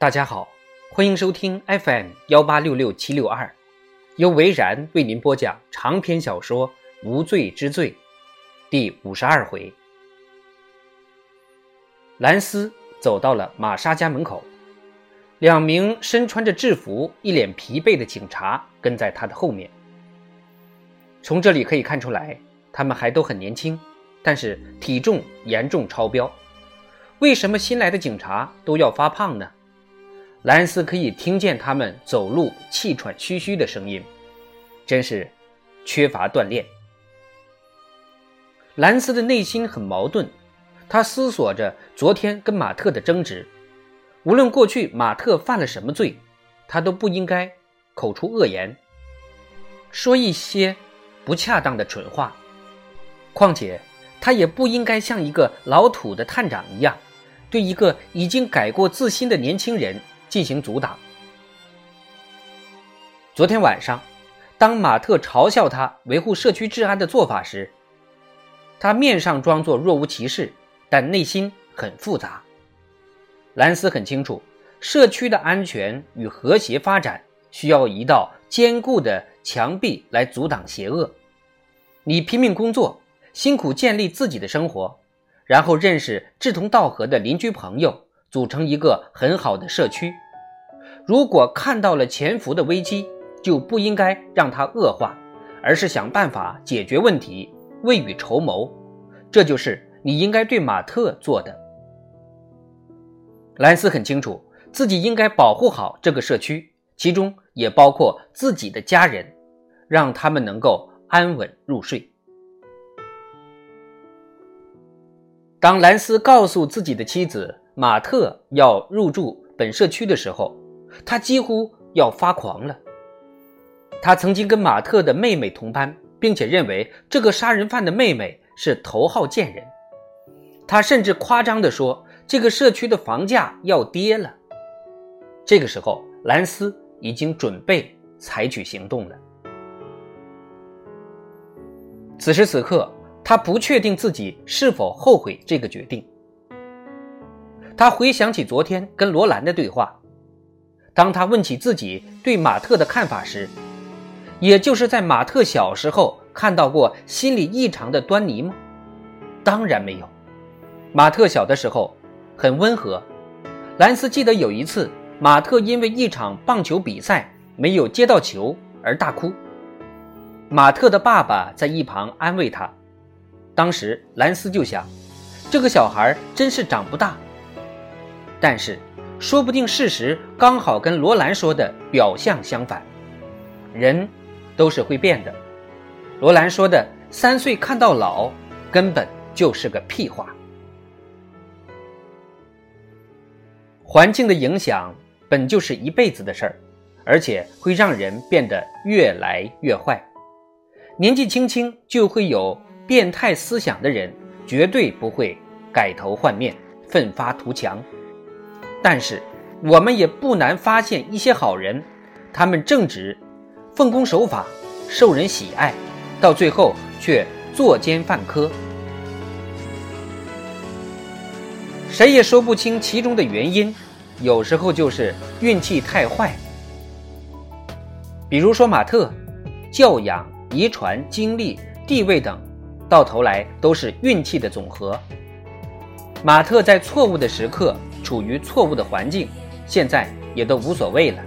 大家好，欢迎收听 FM 幺八六六七六二，由维然为您播讲长篇小说《无罪之罪》第五十二回。兰斯走到了玛莎家门口，两名身穿着制服、一脸疲惫的警察跟在他的后面。从这里可以看出来，他们还都很年轻，但是体重严重超标。为什么新来的警察都要发胖呢？兰斯可以听见他们走路气喘吁吁的声音，真是缺乏锻炼。兰斯的内心很矛盾，他思索着昨天跟马特的争执。无论过去马特犯了什么罪，他都不应该口出恶言，说一些不恰当的蠢话。况且，他也不应该像一个老土的探长一样。对一个已经改过自新的年轻人进行阻挡。昨天晚上，当马特嘲笑他维护社区治安的做法时，他面上装作若无其事，但内心很复杂。兰斯很清楚，社区的安全与和谐发展需要一道坚固的墙壁来阻挡邪恶。你拼命工作，辛苦建立自己的生活。然后认识志同道合的邻居朋友，组成一个很好的社区。如果看到了潜伏的危机，就不应该让它恶化，而是想办法解决问题，未雨绸缪。这就是你应该对马特做的。兰斯很清楚自己应该保护好这个社区，其中也包括自己的家人，让他们能够安稳入睡。当兰斯告诉自己的妻子马特要入住本社区的时候，他几乎要发狂了。他曾经跟马特的妹妹同班，并且认为这个杀人犯的妹妹是头号贱人。他甚至夸张地说，这个社区的房价要跌了。这个时候，兰斯已经准备采取行动了。此时此刻。他不确定自己是否后悔这个决定。他回想起昨天跟罗兰的对话，当他问起自己对马特的看法时，也就是在马特小时候看到过心理异常的端倪吗？当然没有。马特小的时候很温和。兰斯记得有一次，马特因为一场棒球比赛没有接到球而大哭，马特的爸爸在一旁安慰他。当时兰斯就想，这个小孩真是长不大。但是，说不定事实刚好跟罗兰说的表象相反。人都是会变的。罗兰说的“三岁看到老”，根本就是个屁话。环境的影响本就是一辈子的事儿，而且会让人变得越来越坏。年纪轻轻就会有。变态思想的人绝对不会改头换面、奋发图强，但是我们也不难发现一些好人，他们正直、奉公守法、受人喜爱，到最后却作奸犯科。谁也说不清其中的原因，有时候就是运气太坏。比如说马特，教养、遗传、经历、地位等。到头来都是运气的总和。马特在错误的时刻处于错误的环境，现在也都无所谓了。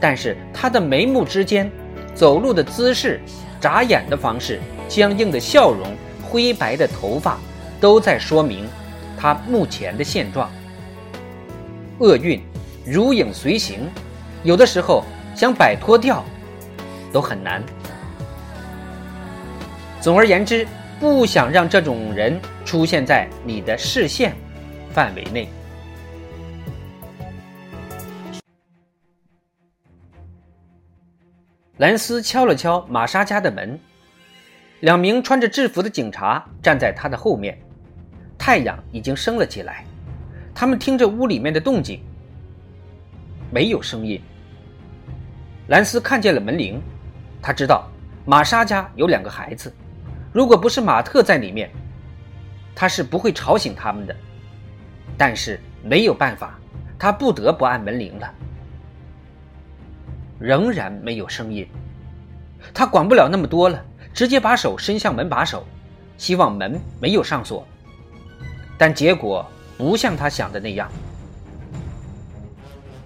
但是他的眉目之间、走路的姿势、眨眼的方式、僵硬的笑容、灰白的头发，都在说明他目前的现状。厄运如影随形，有的时候想摆脱掉都很难。总而言之。不想让这种人出现在你的视线范围内。兰斯敲了敲玛莎家的门，两名穿着制服的警察站在他的后面。太阳已经升了起来，他们听着屋里面的动静，没有声音。兰斯看见了门铃，他知道玛莎家有两个孩子。如果不是马特在里面，他是不会吵醒他们的。但是没有办法，他不得不按门铃了。仍然没有声音，他管不了那么多了，直接把手伸向门把手，希望门没有上锁。但结果不像他想的那样。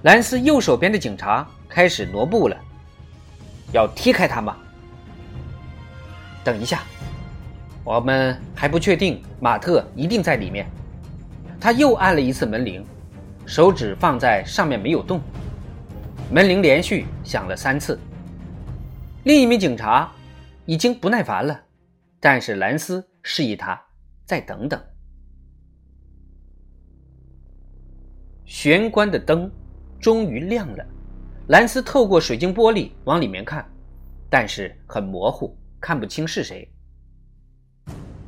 兰斯右手边的警察开始挪步了，要踢开他吗？等一下，我们还不确定马特一定在里面。他又按了一次门铃，手指放在上面没有动。门铃连续响了三次。另一名警察已经不耐烦了，但是兰斯示意他再等等。玄关的灯终于亮了，兰斯透过水晶玻璃往里面看，但是很模糊，看不清是谁。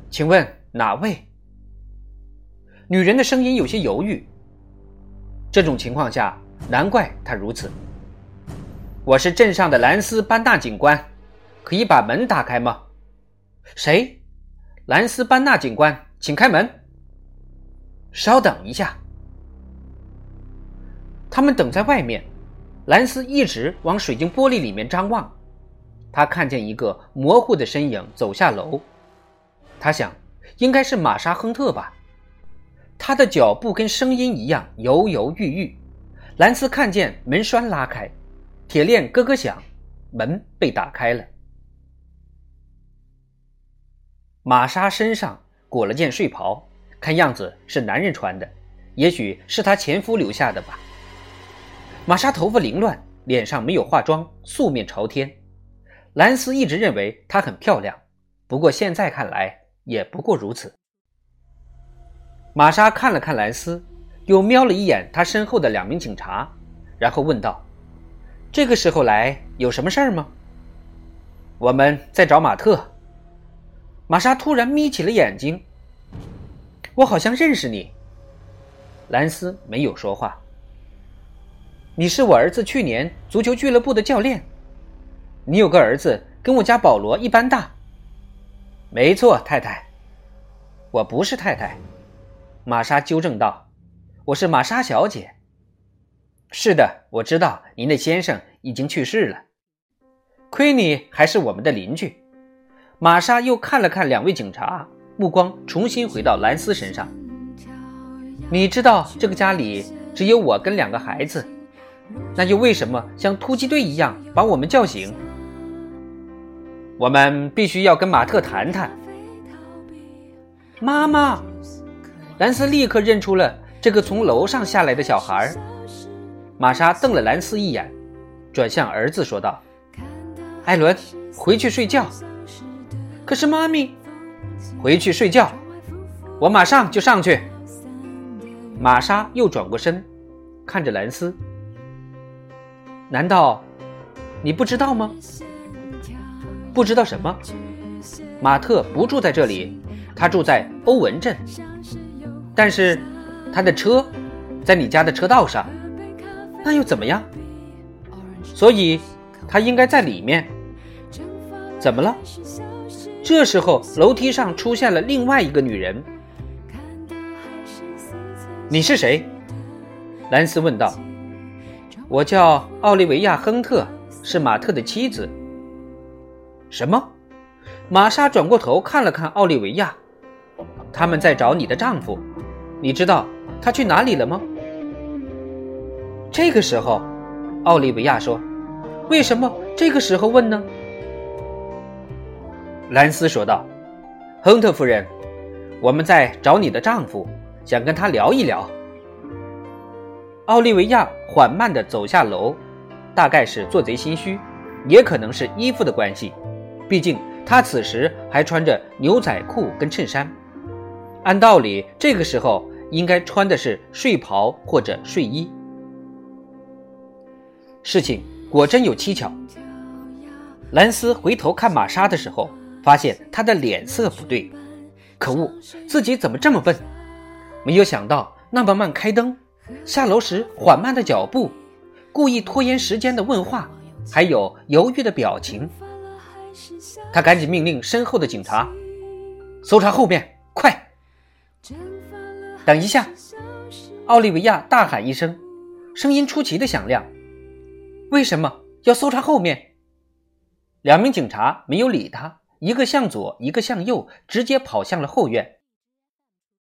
请问哪位？女人的声音有些犹豫。这种情况下，难怪她如此。我是镇上的兰斯班纳警官，可以把门打开吗？谁？兰斯班纳警官，请开门。稍等一下。他们等在外面，兰斯一直往水晶玻璃里面张望。他看见一个模糊的身影走下楼，他想，应该是玛莎·亨特吧。他的脚步跟声音一样犹犹豫豫。兰斯看见门栓拉开，铁链咯咯响，门被打开了。玛莎身上裹了件睡袍，看样子是男人穿的，也许是她前夫留下的吧。玛莎头发凌乱，脸上没有化妆，素面朝天。兰斯一直认为她很漂亮，不过现在看来也不过如此。玛莎看了看兰斯，又瞄了一眼他身后的两名警察，然后问道：“这个时候来有什么事儿吗？”我们在找马特。玛莎突然眯起了眼睛。我好像认识你。兰斯没有说话。你是我儿子去年足球俱乐部的教练，你有个儿子跟我家保罗一般大。没错，太太。我不是太太，玛莎纠正道：“我是玛莎小姐。”是的，我知道您的先生已经去世了。亏你还是我们的邻居。玛莎又看了看两位警察，目光重新回到兰斯身上。你知道这个家里只有我跟两个孩子。那又为什么像突击队一样把我们叫醒？我们必须要跟马特谈谈。妈妈，兰斯立刻认出了这个从楼上下来的小孩。玛莎瞪了兰斯一眼，转向儿子说道：“艾伦，回去睡觉。”可是妈咪，回去睡觉，我马上就上去。玛莎又转过身，看着兰斯。难道你不知道吗？不知道什么？马特不住在这里，他住在欧文镇。但是他的车在你家的车道上，那又怎么样？所以他应该在里面。怎么了？这时候楼梯上出现了另外一个女人。你是谁？兰斯问道。我叫奥利维亚·亨特，是马特的妻子。什么？玛莎转过头看了看奥利维亚，他们在找你的丈夫，你知道他去哪里了吗？这个时候，奥利维亚说：“为什么这个时候问呢？”兰斯说道：“亨特夫人，我们在找你的丈夫，想跟他聊一聊。”奥利维亚缓慢地走下楼，大概是做贼心虚，也可能是衣服的关系。毕竟他此时还穿着牛仔裤跟衬衫，按道理这个时候应该穿的是睡袍或者睡衣。事情果真有蹊跷。兰斯回头看玛莎的时候，发现她的脸色不对。可恶，自己怎么这么笨？没有想到那么慢开灯。下楼时缓慢的脚步，故意拖延时间的问话，还有犹豫的表情。他赶紧命令身后的警察搜查后面，快！等一下！奥利维亚大喊一声，声音出奇的响亮。为什么要搜查后面？两名警察没有理他，一个向左，一个向右，直接跑向了后院。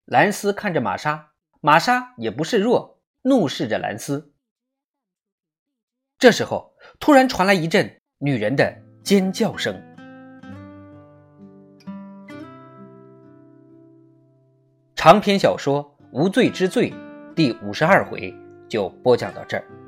兰斯看着玛莎，玛莎也不示弱，怒视着兰斯。这时候，突然传来一阵女人的尖叫声。长篇小说《无罪之罪》第五十二回就播讲到这儿。